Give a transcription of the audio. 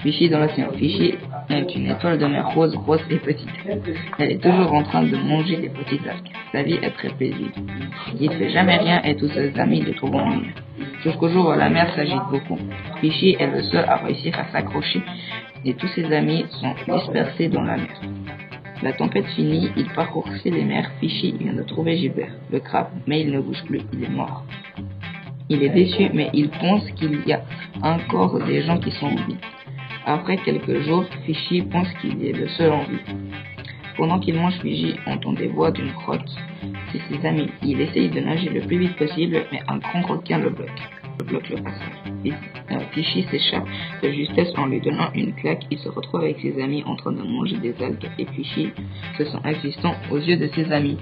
Fichy dans l'océan. Fichy est une étoile de mer rose, grosse et petite. Elle est toujours en train de manger des petites algues. Sa vie est très paisible. Il ne fait jamais rien et tous ses amis le trouvent ennuyeux. Jusqu'au jour où la mer s'agite beaucoup. Fichy est le seul à réussir à s'accrocher et tous ses amis sont dispersés dans la mer. La tempête finie, il parcourt les mers. Fichy vient de trouver Gilbert, le crabe, mais il ne bouge plus, il est mort. Il est déçu, mais il pense qu'il y a encore des gens qui sont en vie. Après quelques jours, Fichy pense qu'il est le seul en vie. Pendant qu'il mange, Fichy entend des voix d'une grotte. C'est ses amis. Il essaye de nager le plus vite possible, mais un grand requin le bloque. Le. Fichy s'échappe de justesse en lui donnant une claque. Il se retrouve avec ses amis en train de manger des algues et Fichy se sent existant aux yeux de ses amis.